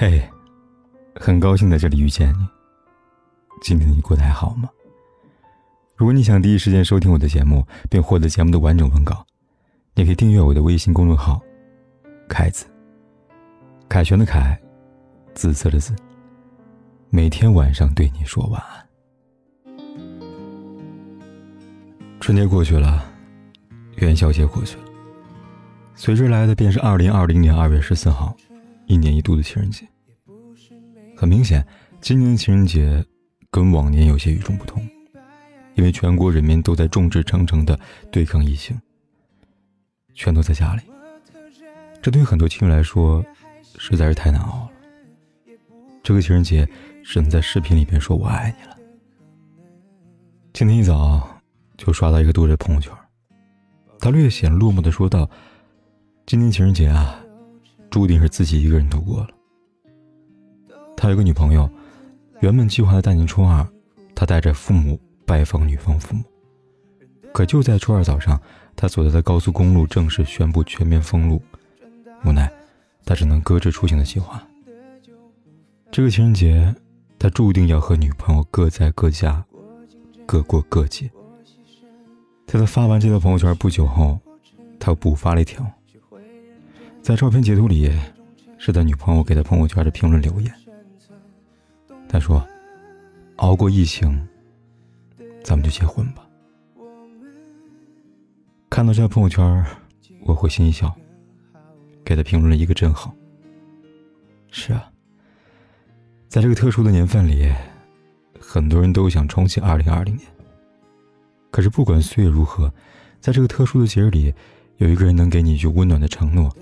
嘿，很高兴在这里遇见你。今天你过得还好吗？如果你想第一时间收听我的节目，并获得节目的完整文稿，你可以订阅我的微信公众号“凯子”。凯旋的凯，紫色的紫。每天晚上对你说晚安。春节过去了，元宵节过去了，随之来的便是二零二零年二月十四号。一年一度的情人节，很明显，今年情人节跟往年有些与众不同，因为全国人民都在众志成城的对抗疫情，全都在家里。这对于很多情侣来说，实在是太难熬了。这个情人节只能在视频里边说我爱你了。今天一早就刷到一个读者朋友圈，他略显落寞的说道：“今年情人节啊。”注定是自己一个人度过了。他有个女朋友，原本计划在大年初二，他带着父母拜访女方父母。可就在初二早上，他所在的高速公路正式宣布全面封路，无奈，他只能搁置出行的计划。这个情人节，他注定要和女朋友各在各家，各过各节。在他发完这条朋友圈不久后，他又补发了一条。在照片截图里，是他女朋友给他朋友圈的评论留言。他说：“熬过疫情，咱们就结婚吧。”看到这条朋友圈，我会心一笑，给他评论了一个真好。是啊，在这个特殊的年份里，很多人都想重启二零二零年。可是不管岁月如何，在这个特殊的节日里，有一个人能给你一句温暖的承诺。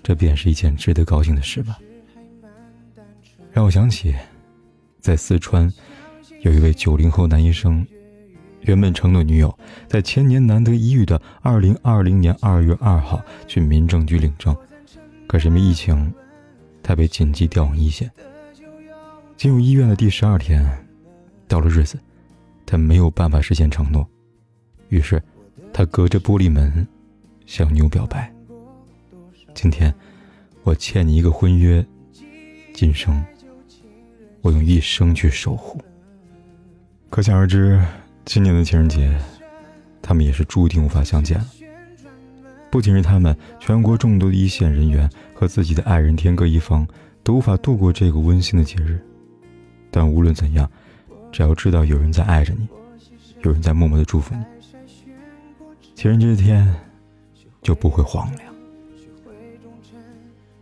这便是一件值得高兴的事吧。让我想起，在四川，有一位九零后男医生，原本承诺女友在千年难得一遇的二零二零年二月二号去民政局领证，可是因为疫情，他被紧急调往一线。进入医院的第十二天，到了日子，他没有办法实现承诺，于是，他隔着玻璃门，向女友表白。今天，我欠你一个婚约，今生我用一生去守护。可想而知，今年的情人节，他们也是注定无法相见了。不仅是他们，全国众多的一线人员和自己的爱人天各一方，都无法度过这个温馨的节日。但无论怎样，只要知道有人在爱着你，有人在默默的祝福你，情人节这天就不会荒凉。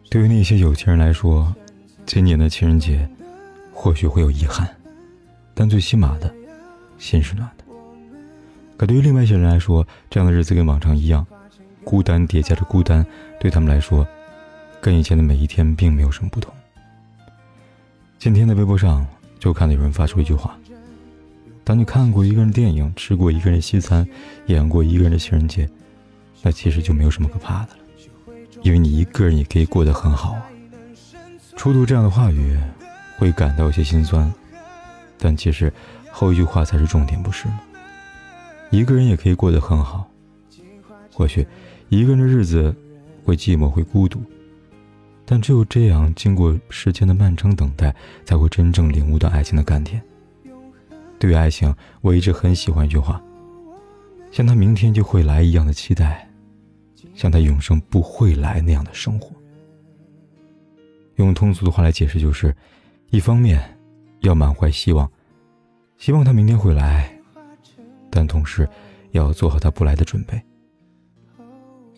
对于那些有钱人来说，今年的情人节或许会有遗憾，但最起码的，心是暖的。可对于另外一些人来说，这样的日子跟往常一样，孤单叠加着孤单，对他们来说，跟以前的每一天并没有什么不同。今天的微博上就看到有人发出一句话：“当你看过一个人电影，吃过一个人西餐，演过一个人的情人节，那其实就没有什么可怕的了。”因为你一个人也可以过得很好啊。初读这样的话语，会感到有些心酸，但其实后一句话才是重点，不是吗？一个人也可以过得很好。或许一个人的日子会寂寞，会孤独，但只有这样，经过时间的漫长等待，才会真正领悟到爱情的甘甜。对于爱情，我一直很喜欢一句话：像他明天就会来一样的期待。像他永生不会来那样的生活。用通俗的话来解释，就是：一方面要满怀希望，希望他明天会来；但同时要做好他不来的准备。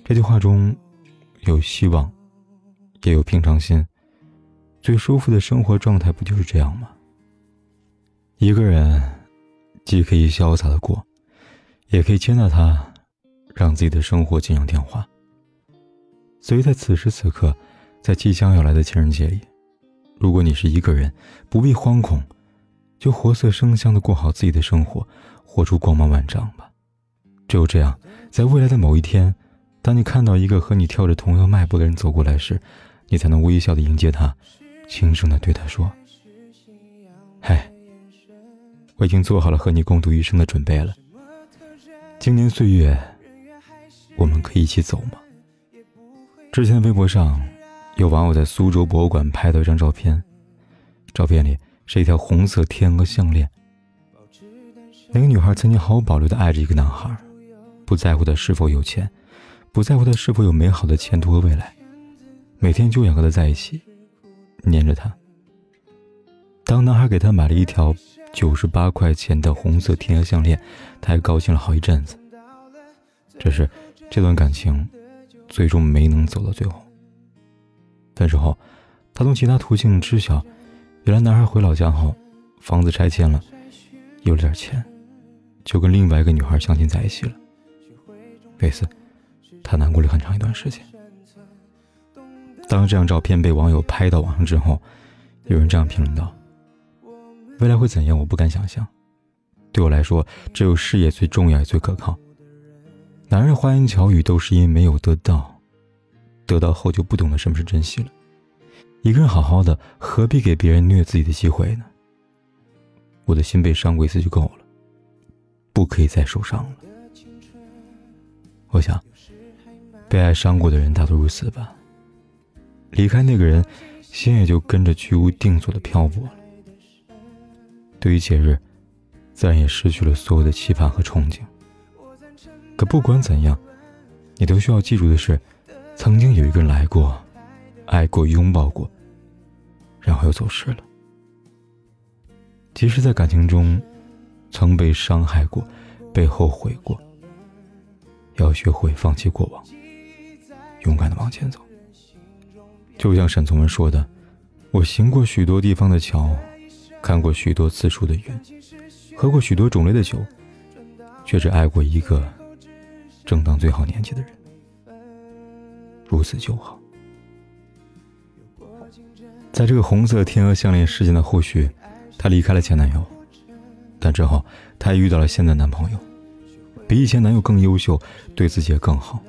这句话中有希望，也有平常心。最舒服的生活状态不就是这样吗？一个人既可以潇洒的过，也可以接纳他。让自己的生活锦上添花。所以在此时此刻，在即将要来的情人节里，如果你是一个人，不必惶恐，就活色生香的过好自己的生活，活出光芒万丈吧。只有这样，在未来的某一天，当你看到一个和你跳着同样迈步的人走过来时，你才能微笑的迎接他，轻声的对他说：“嗨，我已经做好了和你共度一生的准备了。经年岁月。”我们可以一起走吗？之前的微博上，有网友在苏州博物馆拍到一张照片，照片里是一条红色天鹅项链。那个女孩曾经毫无保留地爱着一个男孩，不在乎他是否有钱，不在乎他是否有美好的前途和未来，每天就想和他在一起，黏着他。当男孩给她买了一条九十八块钱的红色天鹅项链，她还高兴了好一阵子。只是这段感情最终没能走到最后。分手后，她从其他途径知晓，原来男孩回老家后，房子拆迁了，有了点钱，就跟另外一个女孩相亲在一起了。为此，他难过了很长一段时间。当这张照片被网友拍到网上之后，有人这样评论道。未来会怎样？我不敢想象。对我来说，只有事业最重要也最可靠。男人花言巧语都是因为没有得到，得到后就不懂得什么是珍惜了。一个人好好的，何必给别人虐自己的机会呢？我的心被伤过一次就够了，不可以再受伤了。我想，被爱伤过的人大多如此吧。离开那个人，心也就跟着居无定所的漂泊了。对于节日，自然也失去了所有的期盼和憧憬。可不管怎样，你都需要记住的是，曾经有一个人来过，爱过，拥抱过，然后又走失了。即使在感情中，曾被伤害过，被后悔过，要学会放弃过往，勇敢的往前走。就像沈从文说的：“我行过许多地方的桥。”看过许多次数的云，喝过许多种类的酒，却只爱过一个正当最好年纪的人，如此就好。在这个红色天鹅项链事件的后续，她离开了前男友，但之后她也遇到了现在男朋友，比以前男友更优秀，对自己也更好。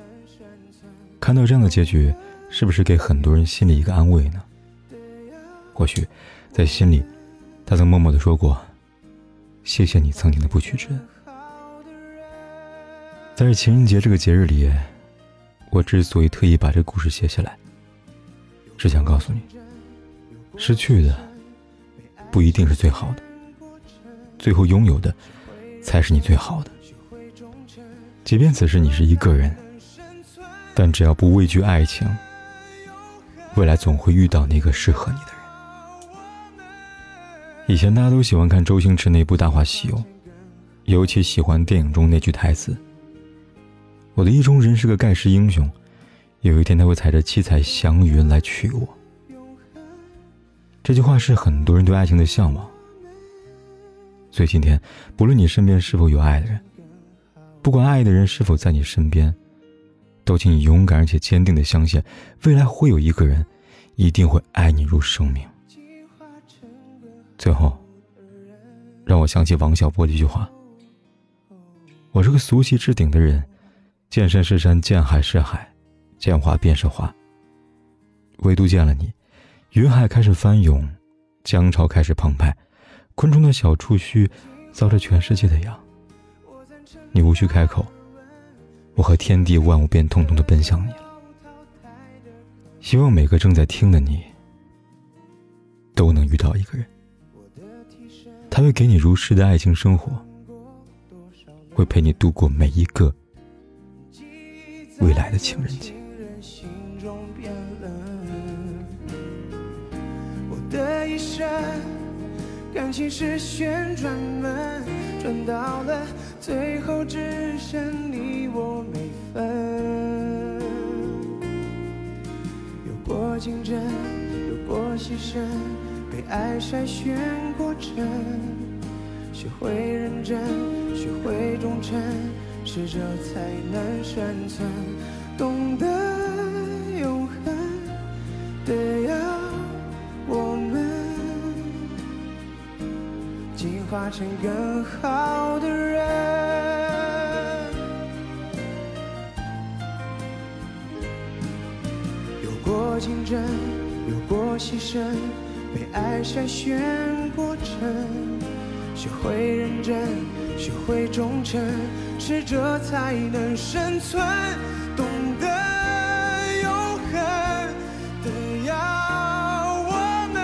看到这样的结局，是不是给很多人心里一个安慰呢？或许，在心里。他曾默默的说过：“谢谢你曾经的不屈之恩。”在这情人节这个节日里，我之所以特意把这故事写下来，是想告诉你，失去的不一定是最好的，最后拥有的才是你最好的。即便此时你是一个人，但只要不畏惧爱情，未来总会遇到那个适合你的人。以前大家都喜欢看周星驰那部《大话西游》，尤其喜欢电影中那句台词：“我的意中人是个盖世英雄，有一天他会踩着七彩祥云来娶我。”这句话是很多人对爱情的向往。所以今天，不论你身边是否有爱的人，不管爱的人是否在你身边，都请你勇敢而且坚定的相信，未来会有一个人，一定会爱你如生命。最后，让我想起王小波的一句话：“我是个俗气至顶的人，见山是山，见海是海，见花便是花。唯独见了你，云海开始翻涌，江潮开始澎湃，昆虫的小触须遭着全世界的痒。你无需开口，我和天地万物便通通的奔向你了。希望每个正在听的你，都能遇到一个人。”他会给你如诗的爱情生活，会陪你度过每一个未来的情人节。我的一生感情是旋转门，转到了最后只剩你我没分。有过竞争，有过牺牲。被爱筛选过程，学会认真，学会忠诚，适者才能生存。懂得永恒的要我们进化成更好的人。有过竞争，有过牺牲。被爱筛选过程，学会认真，学会忠诚，适者才能生存，懂得永恒的要我们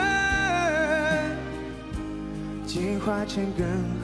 进化成更好。